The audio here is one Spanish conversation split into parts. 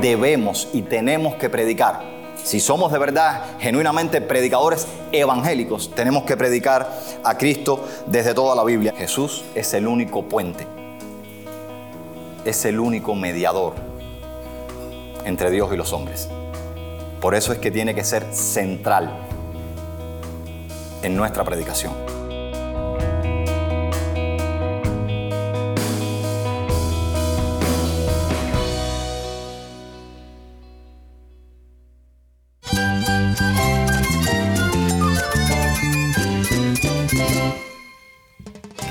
debemos y tenemos que predicar. Si somos de verdad genuinamente predicadores evangélicos, tenemos que predicar a Cristo desde toda la Biblia. Jesús es el único puente, es el único mediador entre Dios y los hombres. Por eso es que tiene que ser central en nuestra predicación.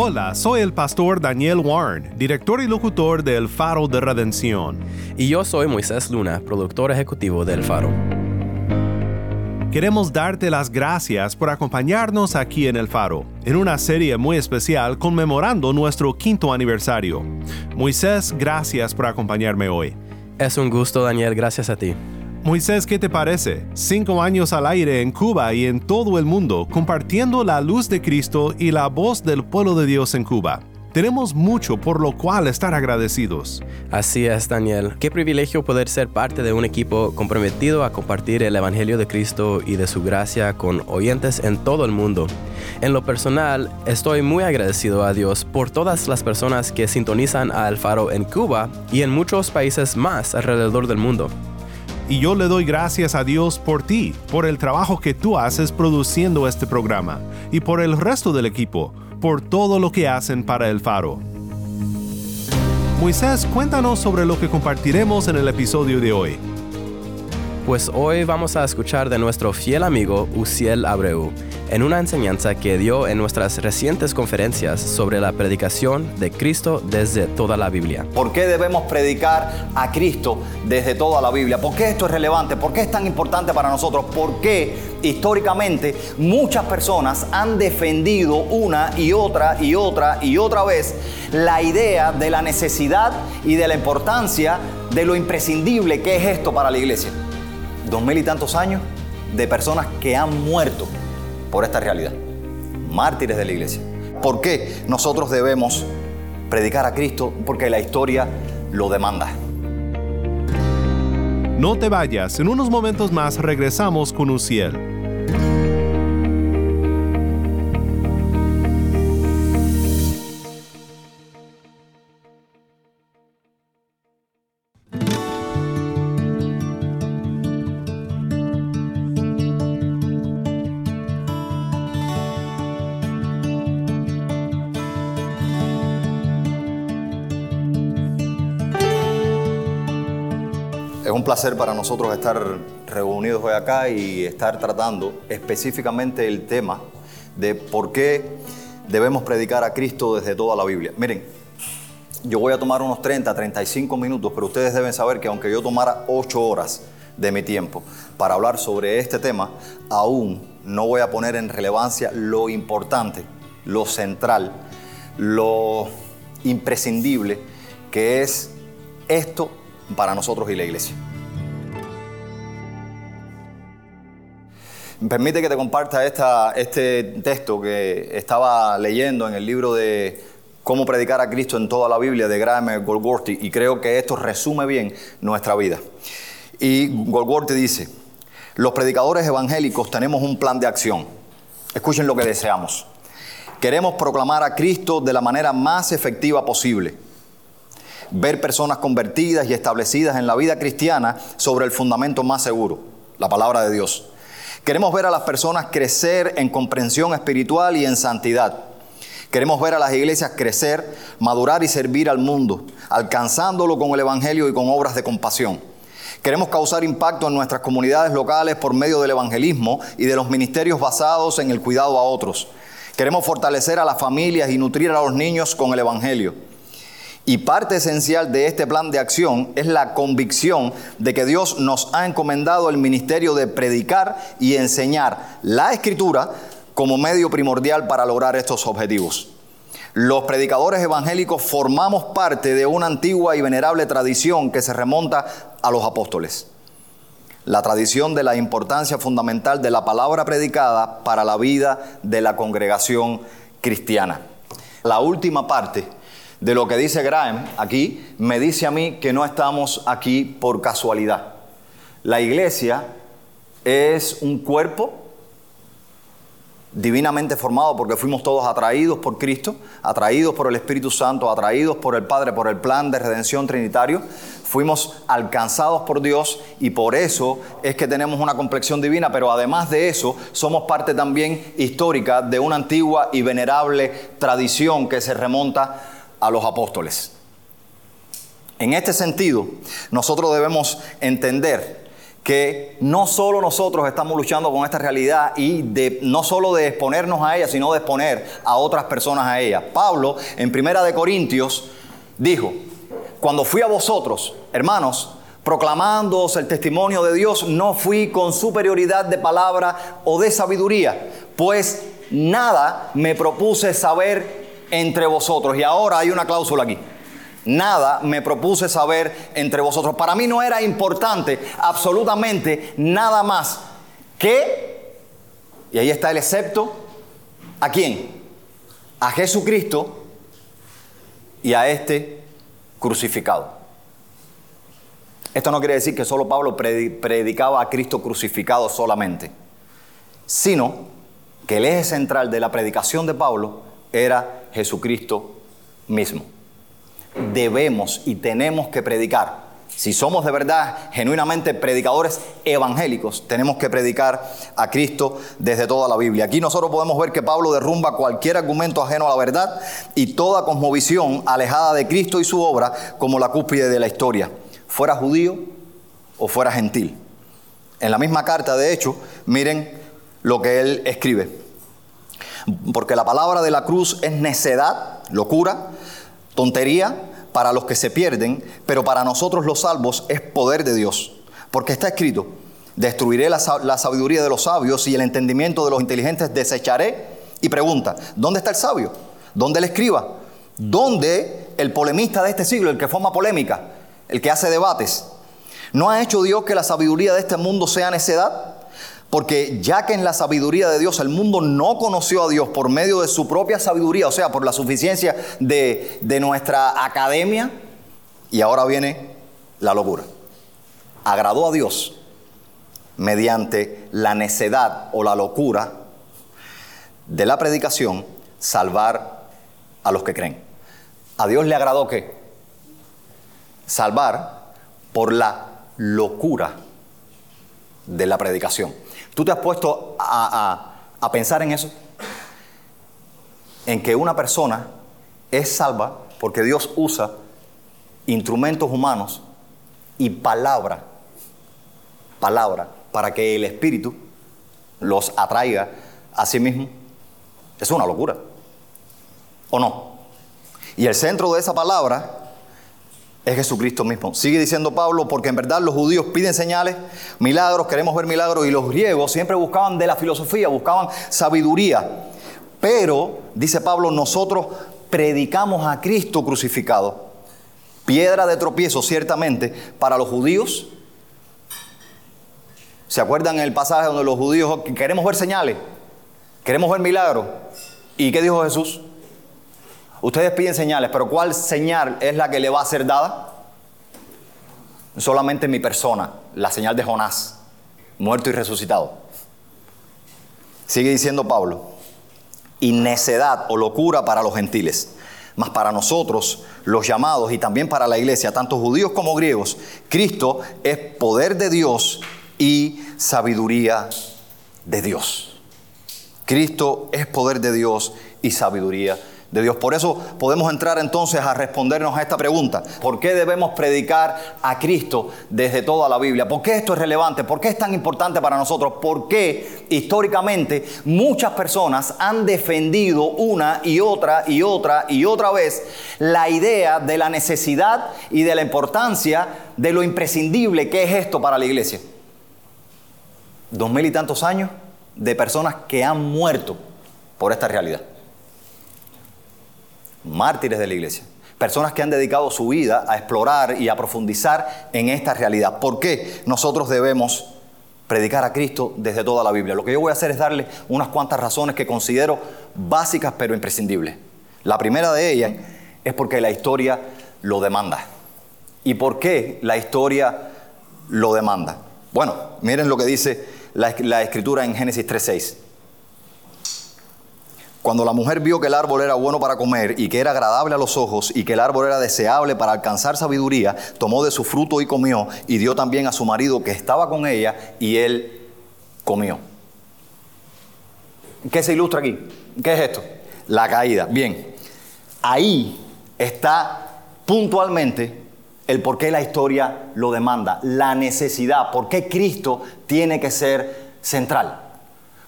Hola, soy el pastor Daniel Warren, director y locutor de El Faro de Redención. Y yo soy Moisés Luna, productor ejecutivo del Faro. Queremos darte las gracias por acompañarnos aquí en El Faro, en una serie muy especial conmemorando nuestro quinto aniversario. Moisés, gracias por acompañarme hoy. Es un gusto, Daniel, gracias a ti. Moisés, ¿qué te parece? Cinco años al aire en Cuba y en todo el mundo, compartiendo la luz de Cristo y la voz del pueblo de Dios en Cuba. Tenemos mucho por lo cual estar agradecidos. Así es, Daniel. Qué privilegio poder ser parte de un equipo comprometido a compartir el Evangelio de Cristo y de su gracia con oyentes en todo el mundo. En lo personal, estoy muy agradecido a Dios por todas las personas que sintonizan a El Faro en Cuba y en muchos países más alrededor del mundo. Y yo le doy gracias a Dios por ti, por el trabajo que tú haces produciendo este programa, y por el resto del equipo, por todo lo que hacen para el faro. Moisés, cuéntanos sobre lo que compartiremos en el episodio de hoy. Pues hoy vamos a escuchar de nuestro fiel amigo Uciel Abreu en una enseñanza que dio en nuestras recientes conferencias sobre la predicación de Cristo desde toda la Biblia. ¿Por qué debemos predicar a Cristo desde toda la Biblia? ¿Por qué esto es relevante? ¿Por qué es tan importante para nosotros? ¿Por qué históricamente muchas personas han defendido una y otra y otra y otra vez la idea de la necesidad y de la importancia de lo imprescindible que es esto para la iglesia? Dos mil y tantos años de personas que han muerto por esta realidad. Mártires de la iglesia. ¿Por qué nosotros debemos predicar a Cristo? Porque la historia lo demanda. No te vayas, en unos momentos más regresamos con Uciel. Placer para nosotros estar reunidos hoy acá y estar tratando específicamente el tema de por qué debemos predicar a Cristo desde toda la Biblia. Miren, yo voy a tomar unos 30, 35 minutos, pero ustedes deben saber que aunque yo tomara 8 horas de mi tiempo para hablar sobre este tema, aún no voy a poner en relevancia lo importante, lo central, lo imprescindible que es esto para nosotros y la iglesia. Permite que te comparta este texto que estaba leyendo en el libro de Cómo predicar a Cristo en toda la Biblia de Graham Golgorty y creo que esto resume bien nuestra vida. Y Golgorty dice, los predicadores evangélicos tenemos un plan de acción. Escuchen lo que deseamos. Queremos proclamar a Cristo de la manera más efectiva posible ver personas convertidas y establecidas en la vida cristiana sobre el fundamento más seguro, la palabra de Dios. Queremos ver a las personas crecer en comprensión espiritual y en santidad. Queremos ver a las iglesias crecer, madurar y servir al mundo, alcanzándolo con el Evangelio y con obras de compasión. Queremos causar impacto en nuestras comunidades locales por medio del evangelismo y de los ministerios basados en el cuidado a otros. Queremos fortalecer a las familias y nutrir a los niños con el Evangelio. Y parte esencial de este plan de acción es la convicción de que Dios nos ha encomendado el ministerio de predicar y enseñar la escritura como medio primordial para lograr estos objetivos. Los predicadores evangélicos formamos parte de una antigua y venerable tradición que se remonta a los apóstoles. La tradición de la importancia fundamental de la palabra predicada para la vida de la congregación cristiana. La última parte de lo que dice Graham aquí me dice a mí que no estamos aquí por casualidad. La iglesia es un cuerpo divinamente formado porque fuimos todos atraídos por Cristo, atraídos por el Espíritu Santo, atraídos por el Padre, por el plan de redención trinitario. Fuimos alcanzados por Dios y por eso es que tenemos una complexión divina, pero además de eso somos parte también histórica de una antigua y venerable tradición que se remonta a los apóstoles. En este sentido, nosotros debemos entender que no solo nosotros estamos luchando con esta realidad y de, no solo de exponernos a ella, sino de exponer a otras personas a ella. Pablo, en Primera de Corintios, dijo, cuando fui a vosotros, hermanos, proclamándoos el testimonio de Dios, no fui con superioridad de palabra o de sabiduría, pues nada me propuse saber entre vosotros. Y ahora hay una cláusula aquí nada me propuse saber entre vosotros. Para mí no era importante absolutamente nada más que, y ahí está el excepto, ¿a quién? A Jesucristo y a este crucificado. Esto no quiere decir que solo Pablo predicaba a Cristo crucificado solamente, sino que el eje central de la predicación de Pablo era Jesucristo mismo debemos y tenemos que predicar. Si somos de verdad genuinamente predicadores evangélicos, tenemos que predicar a Cristo desde toda la Biblia. Aquí nosotros podemos ver que Pablo derrumba cualquier argumento ajeno a la verdad y toda cosmovisión alejada de Cristo y su obra como la cúspide de la historia, fuera judío o fuera gentil. En la misma carta, de hecho, miren lo que él escribe. Porque la palabra de la cruz es necedad, locura, tontería para los que se pierden, pero para nosotros los salvos es poder de Dios. Porque está escrito, destruiré la, sabiduría de los sabios y el entendimiento de los inteligentes desecharé. Y pregunta, ¿dónde está el sabio? ¿Dónde el escriba? ¿Dónde el polemista de este siglo, el que forma polémica, el que hace debates? ¿No ha hecho Dios que la sabiduría de este mundo sea necedad? Porque ya que en la sabiduría de Dios el mundo no conoció a Dios por medio de su propia sabiduría, o sea, por la suficiencia de, nuestra academia, y ahora viene la locura. Agradó a Dios mediante la necedad o la locura de la predicación salvar a los que creen. A Dios le agradó que salvar por la locura de la predicación. ¿Tú te has puesto a, pensar en eso? En que una persona es salva porque Dios usa instrumentos humanos y palabra, palabra, para que el Espíritu los atraiga a sí mismo. Es una locura. ¿O no? Y el centro de esa palabra es Jesucristo mismo. Sigue diciendo Pablo, porque en verdad los judíos piden señales, milagros, queremos ver milagros, y los griegos siempre buscaban de la filosofía, buscaban sabiduría. Pero, dice Pablo, nosotros predicamos a Cristo crucificado. Piedra de tropiezo, ciertamente, para los judíos. ¿Se acuerdan el pasaje donde los judíos queremos ver señales? Queremos ver milagros. ¿Y qué dijo Jesús? Ustedes piden señales, pero ¿cuál señal es la que le va a ser dada? Solamente mi persona, la señal de Jonás, muerto y resucitado. Sigue diciendo Pablo, y necedad o locura para los gentiles, mas para nosotros, los llamados y también para la iglesia, tanto judíos como griegos, Cristo es poder de Dios y sabiduría de Dios. Cristo es poder de Dios y sabiduría de Dios. Por eso podemos entrar entonces a respondernos a esta pregunta. ¿Por qué debemos predicar a Cristo desde toda la Biblia? ¿Por qué esto es relevante? ¿Por qué es tan importante para nosotros? ¿Por qué históricamente muchas personas han defendido una y otra y otra y otra vez la idea de la necesidad y de la importancia de lo imprescindible que es esto para la iglesia? Dos mil y tantos años de personas que han muerto por esta realidad mártires de la iglesia, personas que han dedicado su vida a explorar y a profundizar en esta realidad. ¿Por qué nosotros debemos predicar a Cristo desde toda la Biblia? Lo que yo voy a hacer es darle unas cuantas razones que considero básicas pero imprescindibles. La primera de ellas es porque la historia lo demanda. ¿Y por qué la historia lo demanda? Bueno, miren lo que dice la, escritura en Génesis 3.6. Cuando la mujer vio que el árbol era bueno para comer y que era agradable a los ojos y que el árbol era deseable para alcanzar sabiduría, tomó de su fruto y comió y dio también a su marido que estaba con ella y él comió. ¿Qué se ilustra aquí? ¿Qué es esto? La caída. Bien, ahí está puntualmente el por qué la historia lo demanda, la necesidad, por qué Cristo tiene que ser central.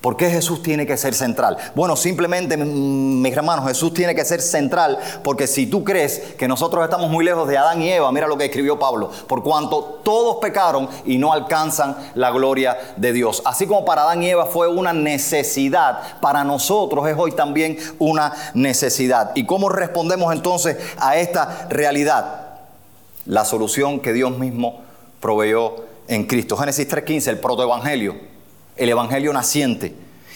¿Por qué Jesús tiene que ser central? Bueno, simplemente, mis hermanos, Jesús tiene que ser central porque si tú crees que nosotros estamos muy lejos de Adán y Eva, mira lo que escribió Pablo, por cuanto todos pecaron y no alcanzan la gloria de Dios. Así como para Adán y Eva fue una necesidad, para nosotros es hoy también una necesidad. ¿Y cómo respondemos entonces a esta realidad? La solución que Dios mismo proveyó en Cristo. Génesis 3.15, el protoevangelio el Evangelio naciente.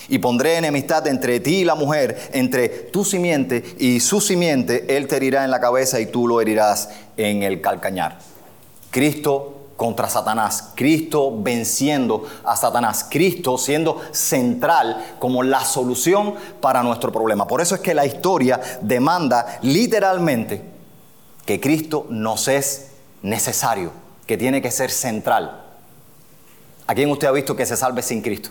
Y pondré enemistad entre ti y la mujer, entre tu simiente y su simiente. Él te herirá en la cabeza y tú lo herirás en el calcañar. Cristo contra Satanás, Cristo venciendo a Satanás, Cristo siendo central como la solución para nuestro problema. Por eso es que la historia demanda literalmente que Cristo nos es necesario, que tiene que ser central. ¿A quién usted ha visto que se salve sin Cristo?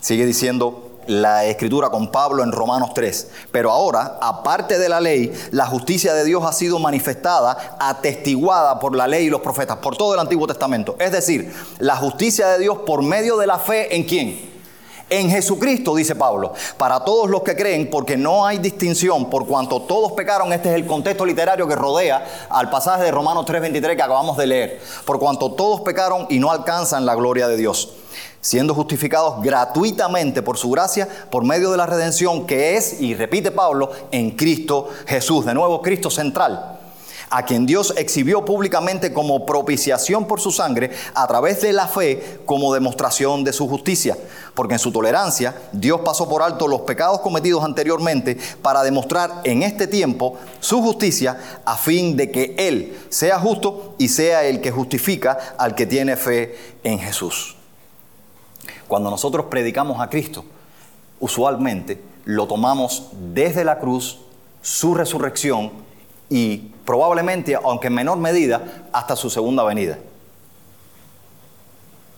Sigue diciendo la escritura con Pablo en Romanos 3. Pero ahora, aparte de la ley, la justicia de Dios ha sido manifestada, atestiguada por la ley y los profetas, por todo el Antiguo Testamento. Es decir, la justicia de Dios por medio de la fe en quién? En Jesucristo, dice Pablo, para todos los que creen, porque no hay distinción, por cuanto todos pecaron, este es el contexto literario que rodea al pasaje de Romanos 3:23 que acabamos de leer, por cuanto todos pecaron y no alcanzan la gloria de Dios, siendo justificados gratuitamente por su gracia, por medio de la redención que es, y repite Pablo, en Cristo Jesús, de nuevo Cristo central a quien Dios exhibió públicamente como propiciación por su sangre a través de la fe como demostración de su justicia. Porque en su tolerancia Dios pasó por alto los pecados cometidos anteriormente para demostrar en este tiempo su justicia a fin de que Él sea justo y sea el que justifica al que tiene fe en Jesús. Cuando nosotros predicamos a Cristo, usualmente lo tomamos desde la cruz, su resurrección y probablemente, aunque en menor medida, hasta su segunda venida.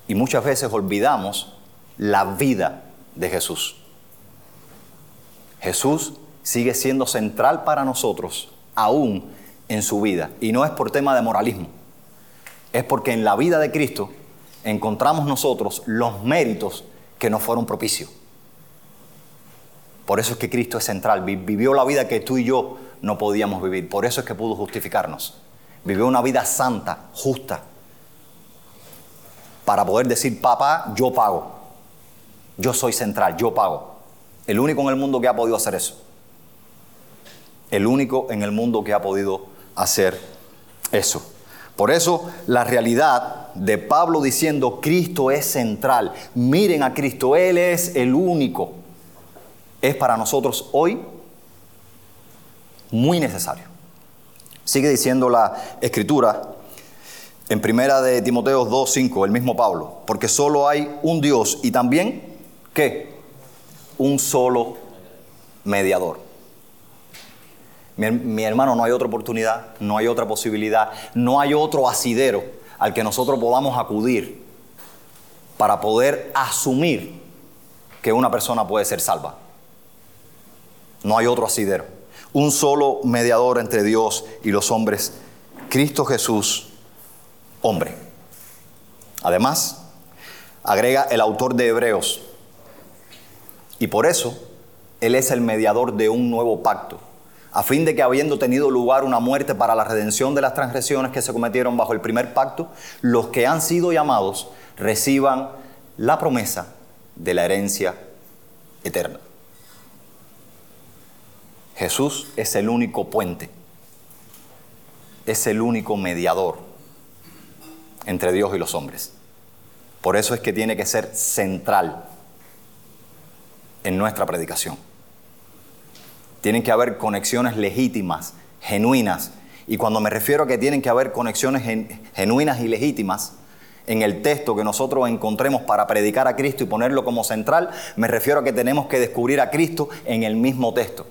Y muchas veces olvidamos la vida de Jesús. Jesús sigue siendo central para nosotros, aún en su vida. Y no es por tema de moralismo, es porque en la vida de Cristo encontramos nosotros los méritos que nos fueron propicios. Por eso es que Cristo es central, vivió la vida que tú y yo no podíamos vivir. Por eso es que pudo justificarnos. Vivió una vida santa, justa, para poder decir, papá, yo pago. Yo soy central, yo pago. El único en el mundo que ha podido hacer eso. El único en el mundo que ha podido hacer eso. Por eso la realidad de Pablo diciendo Cristo es central. Miren a Cristo, Él es el único. Es para nosotros hoy muy necesario. Sigue diciendo la escritura en primera de Timoteo 2:5, el mismo Pablo, porque solo hay un Dios y también ¿qué? Un solo mediador. Mi, mi, hermano, no hay otra oportunidad, no hay otra posibilidad, no hay otro asidero al que nosotros podamos acudir para poder asumir que una persona puede ser salva. No hay otro asidero. Un solo mediador entre Dios y los hombres, Cristo Jesús, hombre. Además, agrega el autor de Hebreos, y por eso Él es el mediador de un nuevo pacto, a fin de que habiendo tenido lugar una muerte para la redención de las transgresiones que se cometieron bajo el primer pacto, los que han sido llamados reciban la promesa de la herencia eterna. Jesús es el único puente, es el único mediador entre Dios y los hombres. Por eso es que tiene que ser central en nuestra predicación. Tienen que haber conexiones legítimas, genuinas. Y cuando me refiero a que tienen que haber conexiones genuinas y legítimas, en el texto que nosotros encontremos para predicar a Cristo y ponerlo como central, me refiero a que tenemos que descubrir a Cristo en el mismo texto.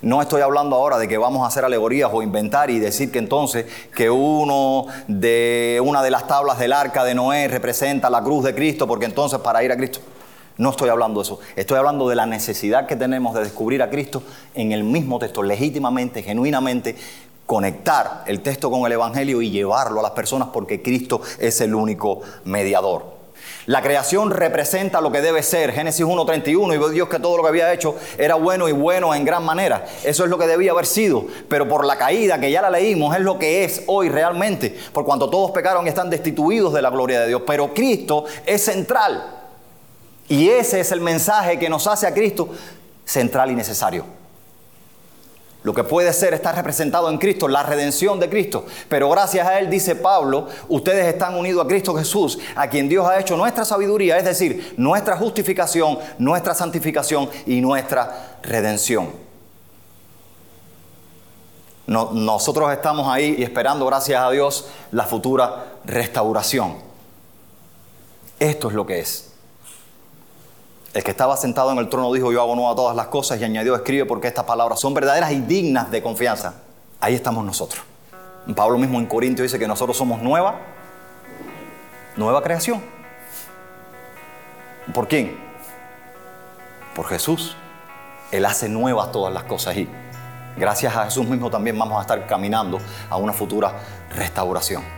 No estoy hablando ahora de que vamos a hacer alegorías o inventar y decir que entonces que uno de una de las tablas del arca de Noé representa la cruz de Cristo, porque entonces para ir a Cristo. No estoy hablando de eso. Estoy hablando de la necesidad que tenemos de descubrir a Cristo en el mismo texto, legítimamente, genuinamente, conectar el texto con el Evangelio y llevarlo a las personas porque Cristo es el único mediador. La creación representa lo que debe ser. Génesis 1.31 y vio Dios que todo lo que había hecho era bueno y bueno en gran manera. Eso es lo que debía haber sido. Pero por la caída, que ya la leímos, es lo que es hoy realmente. Por cuanto todos pecaron y están destituidos de la gloria de Dios. Pero Cristo es central. Y ese es el mensaje que nos hace a Cristo central y necesario. Lo que puede ser está representado en Cristo, la redención de Cristo. Pero gracias a Él, dice Pablo, ustedes están unidos a Cristo Jesús, a quien Dios ha hecho nuestra sabiduría, es decir, nuestra justificación, nuestra santificación y nuestra redención. nosotros estamos ahí y esperando, gracias a Dios, la futura restauración. Esto es lo que es. El que estaba sentado en el trono dijo, yo hago nueva todas las cosas y añadió, escribe porque estas palabras son verdaderas y dignas de confianza. Ahí estamos nosotros. Pablo mismo en Corintio dice que nosotros somos nueva, nueva creación. ¿Por quién? Por Jesús. Él hace nuevas todas las cosas y gracias a Jesús mismo también vamos a estar caminando a una futura restauración.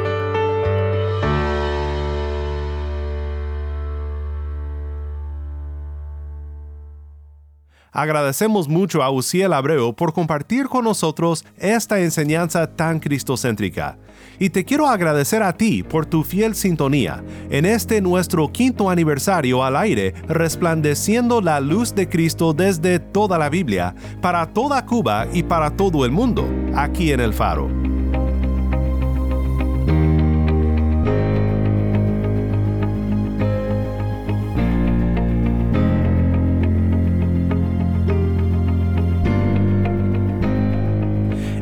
Agradecemos mucho a Uciel Abreu por compartir con nosotros esta enseñanza tan cristocéntrica. Y te quiero agradecer a ti por tu fiel sintonía en este nuestro quinto aniversario al aire, resplandeciendo la luz de Cristo desde toda la Biblia, para toda Cuba y para todo el mundo, aquí en el Faro.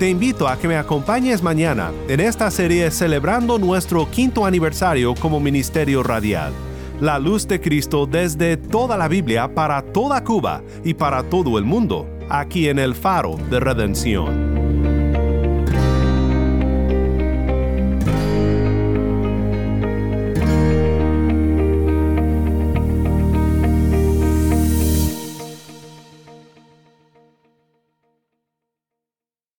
Te invito a que me acompañes mañana en esta serie celebrando nuestro quinto aniversario como Ministerio Radial. La luz de Cristo desde toda la Biblia para toda Cuba y para todo el mundo, aquí en el Faro de Redención.